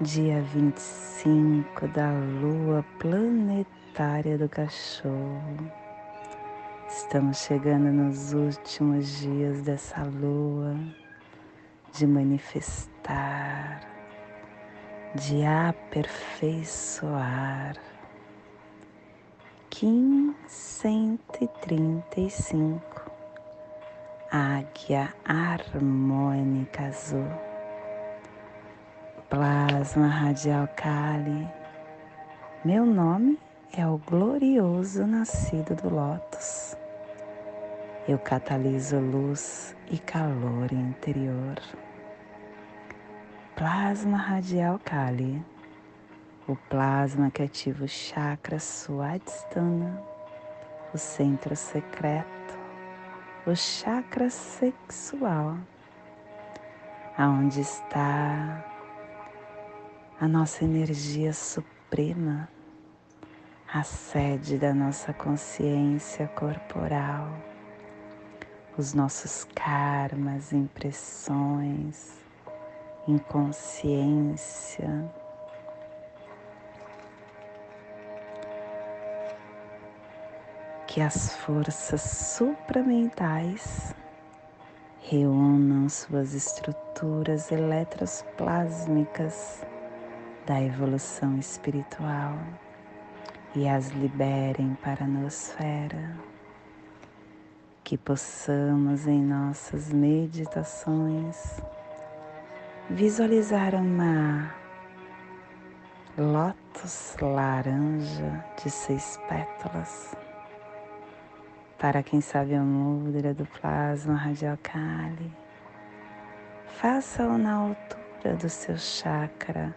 dia 25 da lua planetária do cachorro. Estamos chegando nos últimos dias dessa lua de manifestar, de aperfeiçoar. Kim 135 Águia Harmônica Azul plasma radial Kali. Meu nome é o glorioso nascido do Lótus. Eu cataliso luz e calor interior. Plasma radial Kali. O plasma que ativa o chakra Swadhisthana, o centro secreto, o chakra sexual, aonde está a nossa energia suprema, a sede da nossa consciência corporal, os nossos karmas, impressões, inconsciência. Que as forças supramentais reúnam suas estruturas eletroplásmicas da evolução espiritual e as liberem para a nosfera. Que possamos em nossas meditações visualizar uma lótus laranja de seis pétalas. Para quem sabe a mudra do plasma radial Kali, faça-o na altura do seu chakra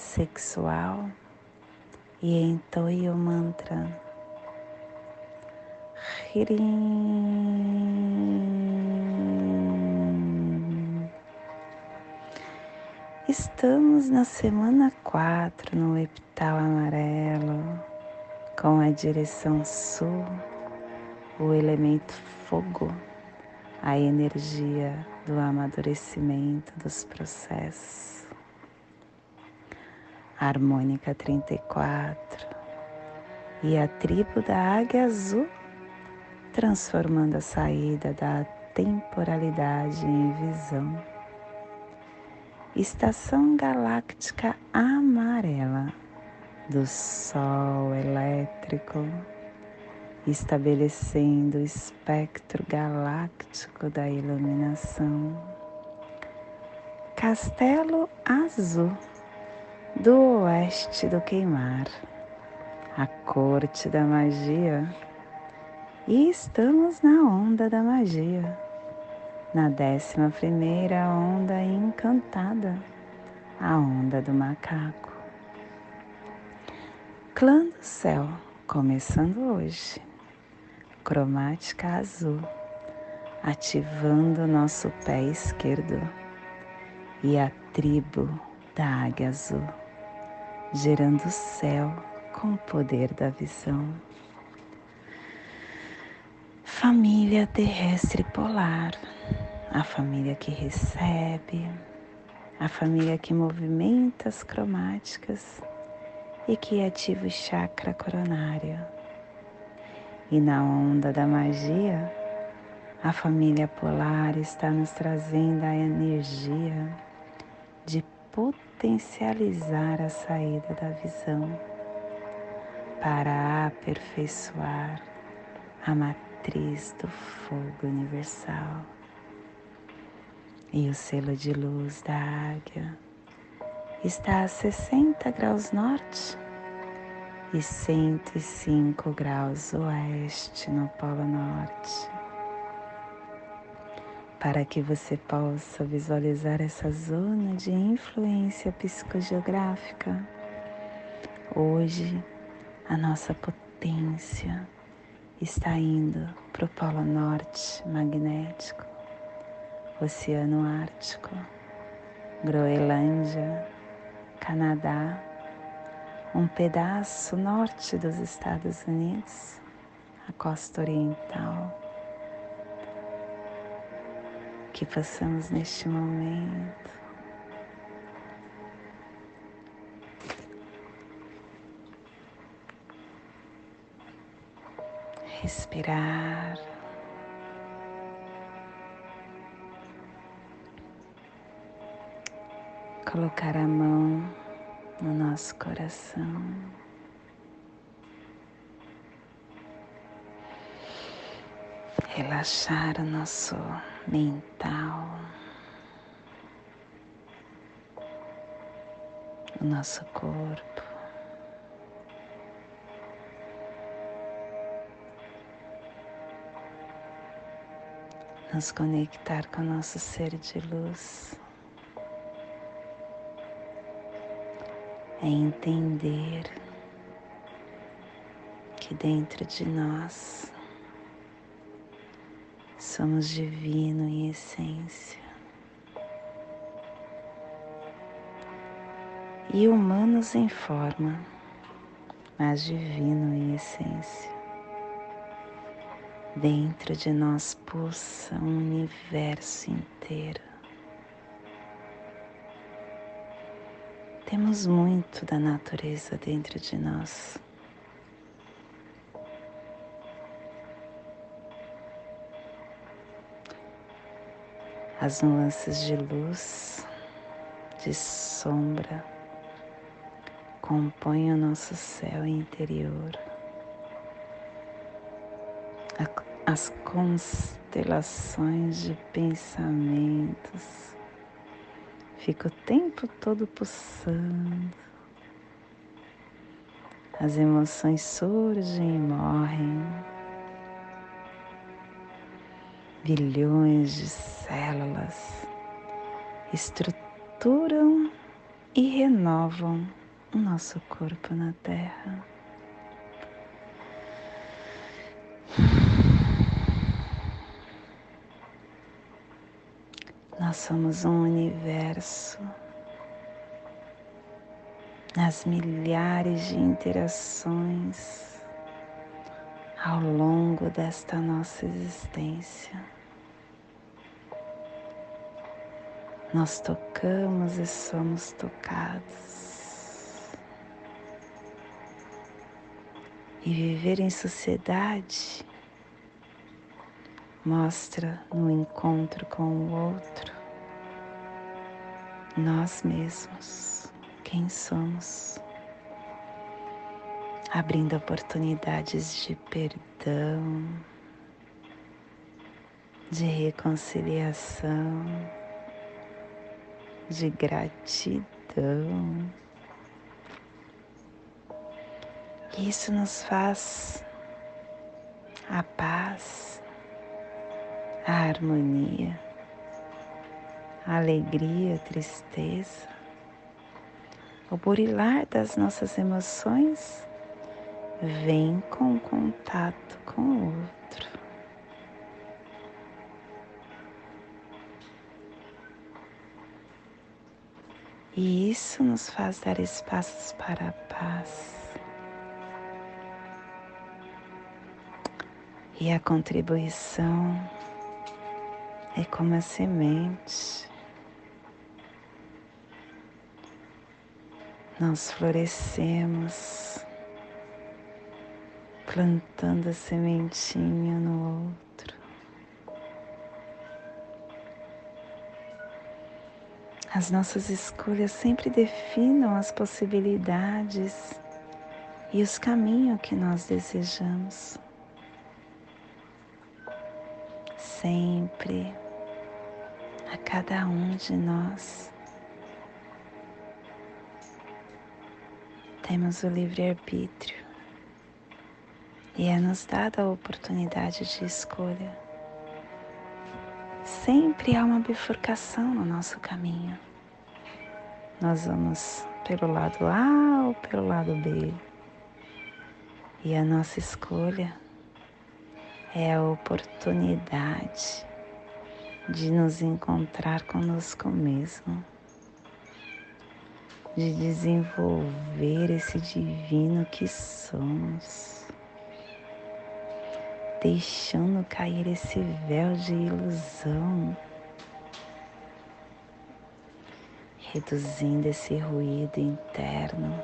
sexual e entoie o mantra. Estamos na semana 4 no epital amarelo, com a direção sul, o elemento fogo, a energia do amadurecimento dos processos harmônica 34 e a tribo da águia azul, transformando a saída da temporalidade em visão. Estação galáctica amarela do Sol elétrico, estabelecendo o espectro galáctico da iluminação. Castelo Azul do oeste do queimar, a corte da magia. E estamos na onda da magia, na décima primeira onda encantada, a onda do macaco. Clã do céu, começando hoje, cromática azul, ativando nosso pé esquerdo e a tribo da águia azul gerando o céu com o poder da visão. Família terrestre polar, a família que recebe, a família que movimenta as cromáticas e que ativa o chakra coronário. E na onda da magia, a família polar está nos trazendo a energia de potencializar a saída da visão para aperfeiçoar a matriz do fogo universal. E o selo de luz da águia está a 60 graus norte e 105 graus oeste no Polo Norte para que você possa visualizar essa zona de influência psicogeográfica Hoje a nossa potência está indo para o Polo Norte magnético, Oceano Ártico, Groenlândia, Canadá, um pedaço norte dos Estados Unidos, a costa oriental. Que possamos neste momento respirar. Colocar a mão no nosso coração. Relaxar o nosso mental, o nosso corpo. nos conectar com o nosso ser de luz, é entender que dentro de nós somos divino em essência e humanos em forma, mas divino em essência. Dentro de nós pulsa um universo inteiro. Temos muito da natureza dentro de nós. As nuances de luz, de sombra, compõem o nosso céu interior as constelações de pensamentos. Fica o tempo todo pulsando. As emoções surgem e morrem. Bilhões de células estruturam e renovam o nosso corpo na Terra. Nós somos um universo nas milhares de interações ao longo desta nossa existência. Nós tocamos e somos tocados. E viver em sociedade mostra no encontro com o outro nós mesmos, quem somos, abrindo oportunidades de perdão, de reconciliação, de gratidão. Isso nos faz a paz, a harmonia a alegria, a tristeza, o burilar das nossas emoções vem com contato com o outro. E isso nos faz dar espaços para a paz. E a contribuição é como a semente nós florescemos plantando a sementinha no outro. As nossas escolhas sempre definam as possibilidades e os caminhos que nós desejamos. Sempre, a cada um de nós. temos o livre-arbítrio e é nos dada a oportunidade de escolha. Sempre há uma bifurcação no nosso caminho. nós vamos pelo lado A ou pelo lado B. E a nossa escolha é a oportunidade de nos encontrar conosco mesmo, de desenvolver esse divino que somos, deixando cair esse véu de ilusão, reduzindo esse ruído interno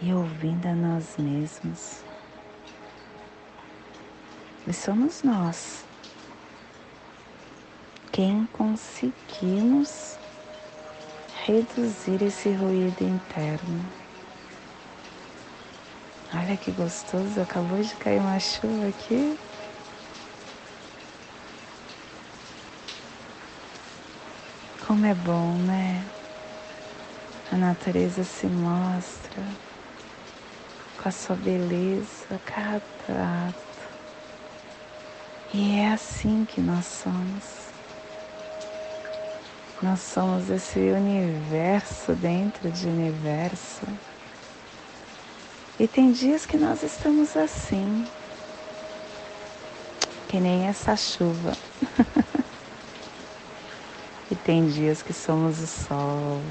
e ouvindo a nós mesmos. E somos nós quem conseguimos reduzir esse ruído interno. Olha que gostoso, acabou de cair uma chuva aqui. Como é bom, né? A natureza se mostra com a sua beleza cada ato. E é assim que nós somos. Nós somos esse universo dentro de universo. E tem dias que nós estamos assim, que nem essa chuva. e tem dias que somos o sol,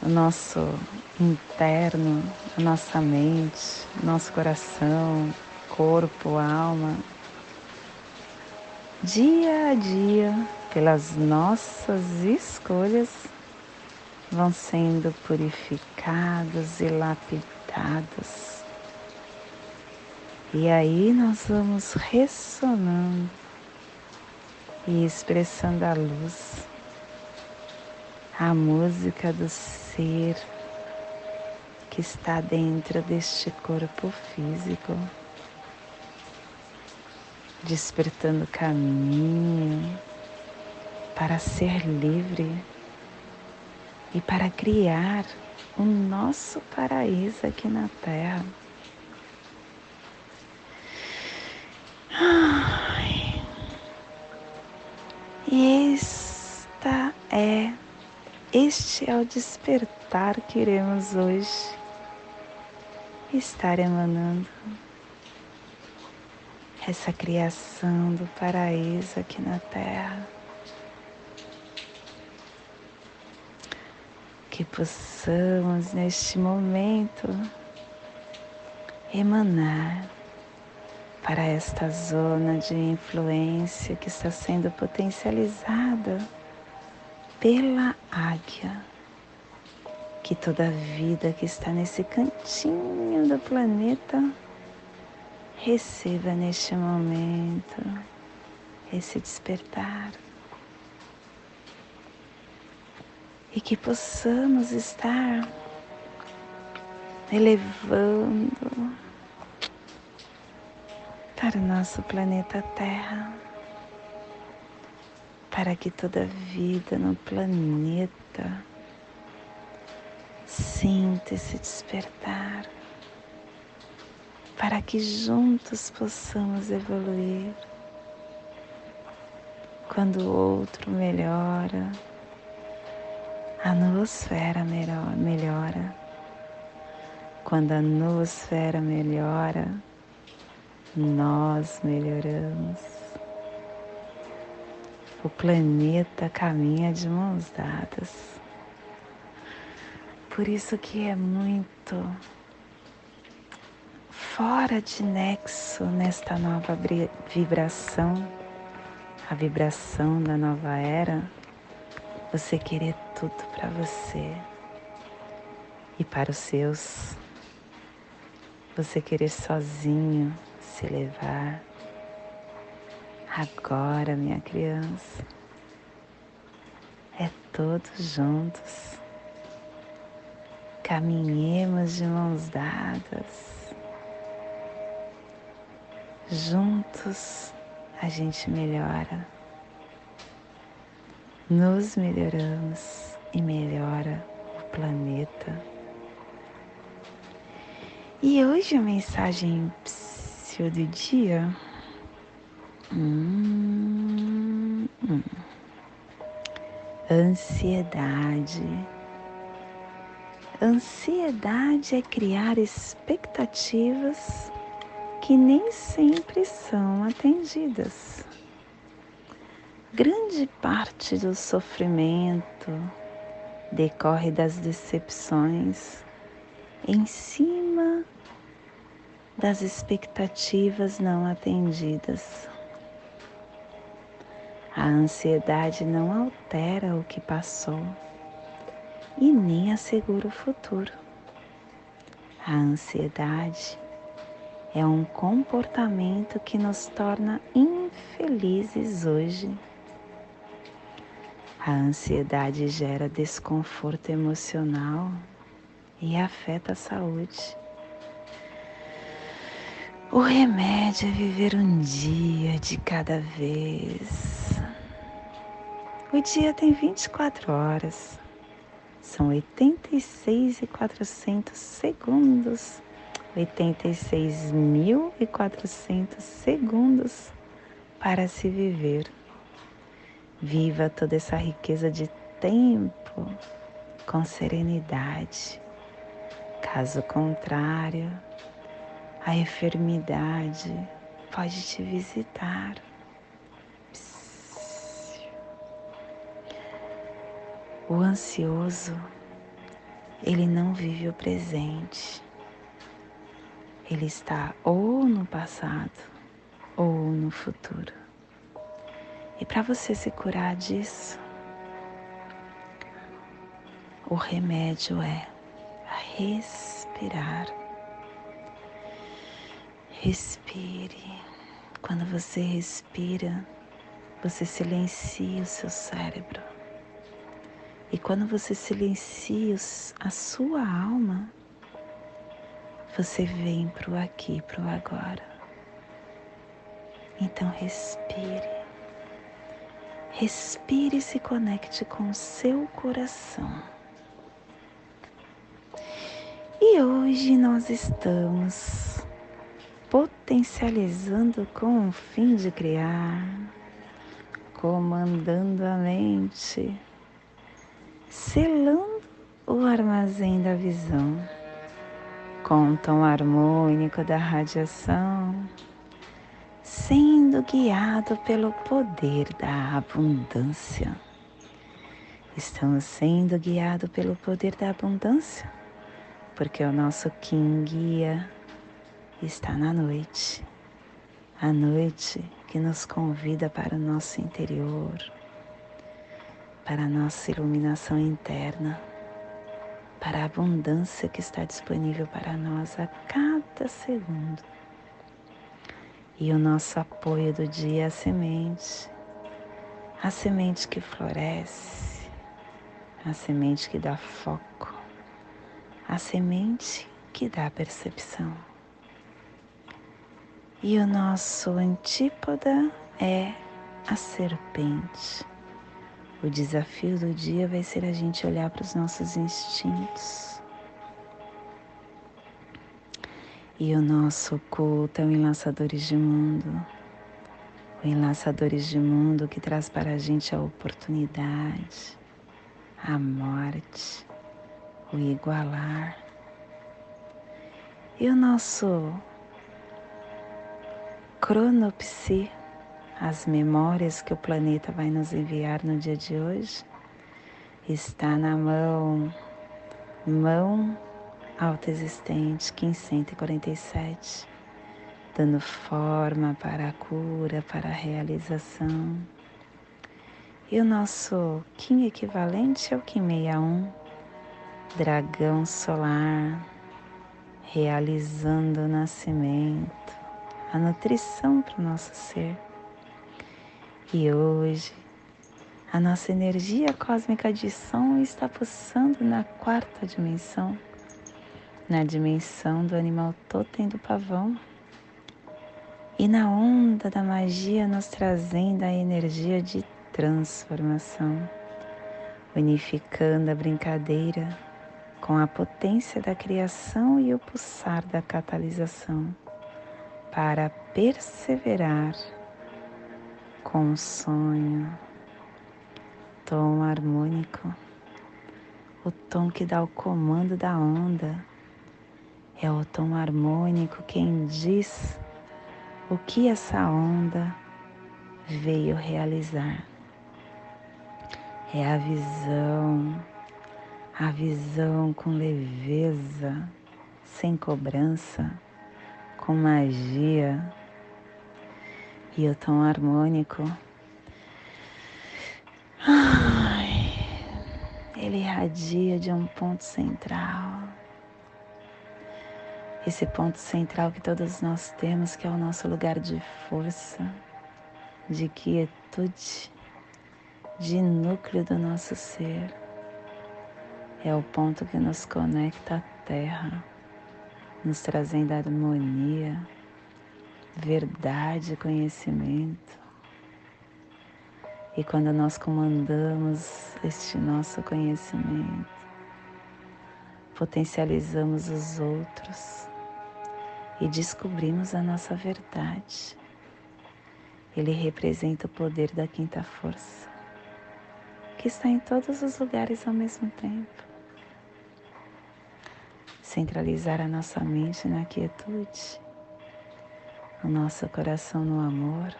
o nosso interno, a nossa mente, nosso coração, corpo, alma. Dia a dia, pelas nossas escolhas, vão sendo purificados e lapidados. E aí nós vamos ressonando e expressando a luz, a música do ser que está dentro deste corpo físico, despertando caminho para ser livre e para criar o nosso paraíso aqui na Terra. Esta é, este é o despertar que iremos hoje estar emanando essa criação do paraíso aqui na Terra. Que possamos neste momento emanar para esta zona de influência que está sendo potencializada pela águia que toda vida que está nesse cantinho do planeta receba neste momento esse despertar e que possamos estar elevando para o nosso planeta Terra, para que toda vida no planeta Sinta esse despertar para que juntos possamos evoluir. Quando o outro melhora, a noosfera melhora. Quando a noosfera melhora, nós melhoramos. O planeta caminha de mãos dadas. Por isso que é muito fora de nexo nesta nova vibração, a vibração da nova era, você querer tudo para você e para os seus. Você querer sozinho se levar. Agora, minha criança, é todos juntos caminhemos de mãos dadas. Juntos a gente melhora, nos melhoramos e melhora o planeta. E hoje a mensagem do dia. Hum, hum. Ansiedade. Ansiedade é criar expectativas que nem sempre são atendidas. Grande parte do sofrimento decorre das decepções em cima das expectativas não atendidas. A ansiedade não altera o que passou e nem assegura o futuro. A ansiedade é um comportamento que nos torna infelizes hoje. A ansiedade gera desconforto emocional e afeta a saúde. O remédio é viver um dia de cada vez. O dia tem 24 horas. São 86 e 400 segundos. 86.400 segundos para se viver. Viva toda essa riqueza de tempo com serenidade. Caso contrário, a enfermidade pode te visitar. O ansioso, ele não vive o presente. Ele está ou no passado ou no futuro. E para você se curar disso, o remédio é respirar. Respire. Quando você respira, você silencia o seu cérebro. E quando você silencia a sua alma, você vem para o aqui, para o agora. Então respire. Respire e se conecte com o seu coração. E hoje nós estamos potencializando com o fim de criar, comandando a mente selando o armazém da visão com o tom harmônico da radiação, sendo guiado pelo poder da abundância. Estamos sendo guiados pelo poder da abundância, porque o nosso Kim guia está na noite, a noite que nos convida para o nosso interior para a nossa iluminação interna, para a abundância que está disponível para nós a cada segundo. E o nosso apoio do dia é a semente, a semente que floresce, a semente que dá foco, a semente que dá percepção. E o nosso antípoda é a serpente o desafio do dia vai ser a gente olhar para os nossos instintos. E o nosso culto é o Enlaçadores de Mundo. O Enlaçadores de Mundo que traz para a gente a oportunidade, a morte, o igualar. E o nosso cronopsi as memórias que o planeta vai nos enviar no dia de hoje está na mão, mão autoexistente 1547, dando forma para a cura, para a realização. E o nosso Kim equivalente é o Kim 61, dragão solar, realizando o nascimento, a nutrição para o nosso ser e hoje, a nossa energia cósmica de som está pulsando na quarta dimensão, na dimensão do animal totem do pavão. E na onda da magia nos trazendo a energia de transformação, unificando a brincadeira com a potência da criação e o pulsar da catalisação para perseverar com o sonho, tom harmônico, o tom que dá o comando da onda. É o tom harmônico quem diz o que essa onda veio realizar. É a visão, a visão com leveza, sem cobrança, com magia. E o tom harmônico ele irradia de um ponto central. Esse ponto central que todos nós temos, que é o nosso lugar de força, de quietude, de núcleo do nosso ser. É o ponto que nos conecta à Terra, nos trazendo harmonia, verdade, conhecimento. E quando nós comandamos este nosso conhecimento, potencializamos os outros e descobrimos a nossa verdade. Ele representa o poder da quinta força, que está em todos os lugares ao mesmo tempo. Centralizar a nossa mente na quietude, o nosso coração no amor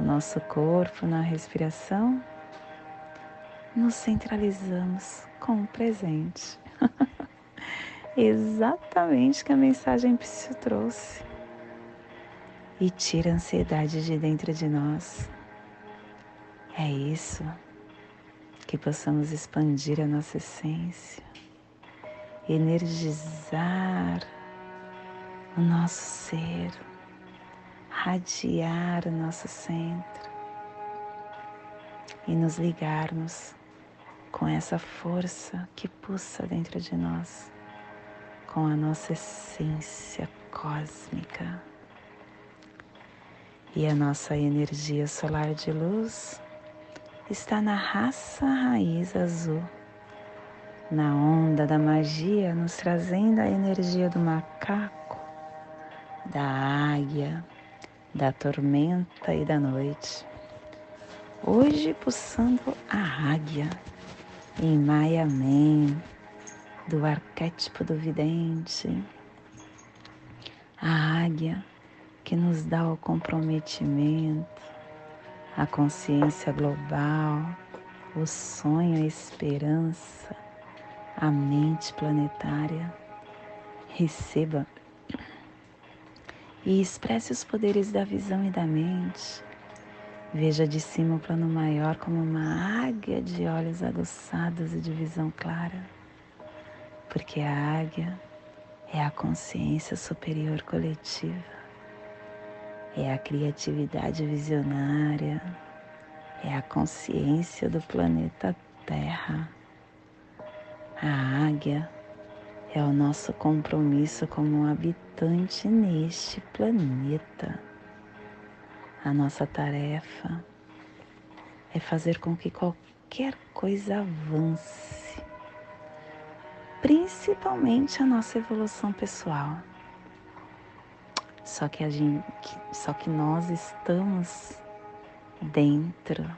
o nosso corpo na respiração, nos centralizamos com o presente. Exatamente que a mensagem Psyu trouxe. E tira a ansiedade de dentro de nós. É isso que possamos expandir a nossa essência, energizar o nosso ser radiar o nosso centro e nos ligarmos com essa força que pulsa dentro de nós, com a nossa essência cósmica. E a nossa energia solar de luz está na raça raiz azul, na onda da magia, nos trazendo a energia do macaco, da águia, da tormenta e da noite. Hoje pulsando a águia em Man, do arquétipo do vidente. A águia que nos dá o comprometimento, a consciência global, o sonho, a esperança, a mente planetária. Receba e expresse os poderes da visão e da mente. Veja de cima o plano maior como uma águia de olhos aguçados e de visão clara, porque a águia é a consciência superior coletiva, é a criatividade visionária, é a consciência do planeta Terra. A águia é o nosso compromisso como habitante neste planeta. A nossa tarefa é fazer com que qualquer coisa avance, principalmente a nossa evolução pessoal. Só que a gente, só que nós estamos dentro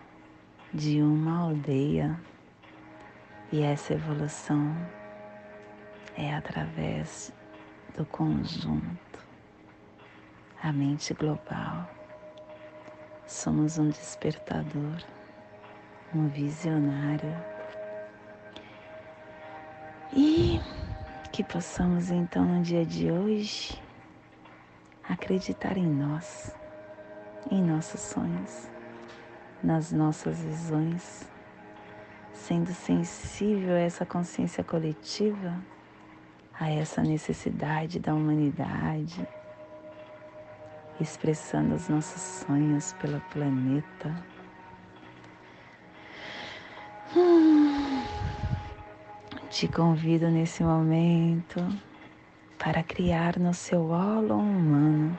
de uma aldeia e essa evolução é através do conjunto, a mente global. Somos um despertador, um visionário. E que possamos então no dia de hoje acreditar em nós, em nossos sonhos, nas nossas visões, sendo sensível a essa consciência coletiva a essa necessidade da humanidade, expressando os nossos sonhos pelo planeta. Hum, te convido nesse momento para criar no seu holo humano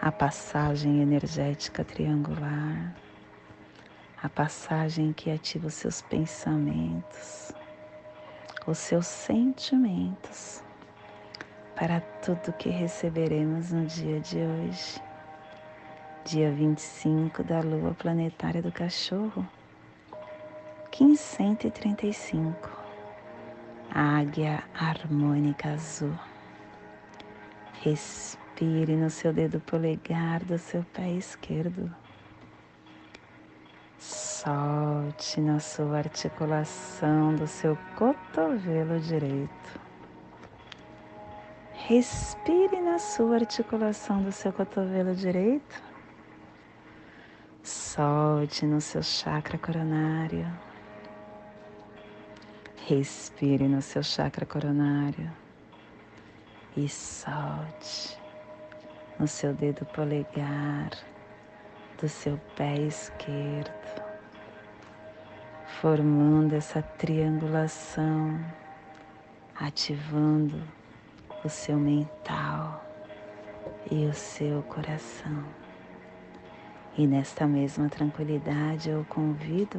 a passagem energética triangular, a passagem que ativa os seus pensamentos, os seus sentimentos para tudo que receberemos no dia de hoje, dia 25 da lua planetária do cachorro, Kim 135 Águia harmônica azul. Respire no seu dedo polegar do seu pé esquerdo. Solte na sua articulação do seu cotovelo direito. Respire na sua articulação do seu cotovelo direito. Solte no seu chakra coronário. Respire no seu chakra coronário e solte no seu dedo polegar do seu pé esquerdo, formando essa triangulação, ativando o seu mental e o seu coração. E nesta mesma tranquilidade eu convido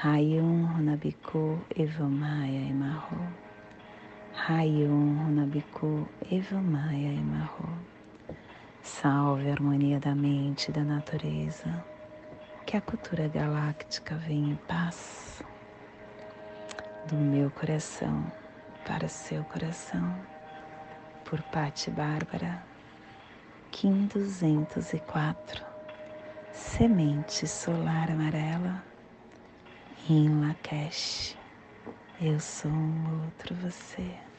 Rayum Runabiku Evamaya Emarro. Rayum Runabiku Evamaya Emarro. Salve a harmonia da mente e da natureza. Que a cultura galáctica venha em paz. Do meu coração para seu coração. Por Pati Bárbara. Kim 204. Semente solar amarela em Lakesh. Eu sou um outro você.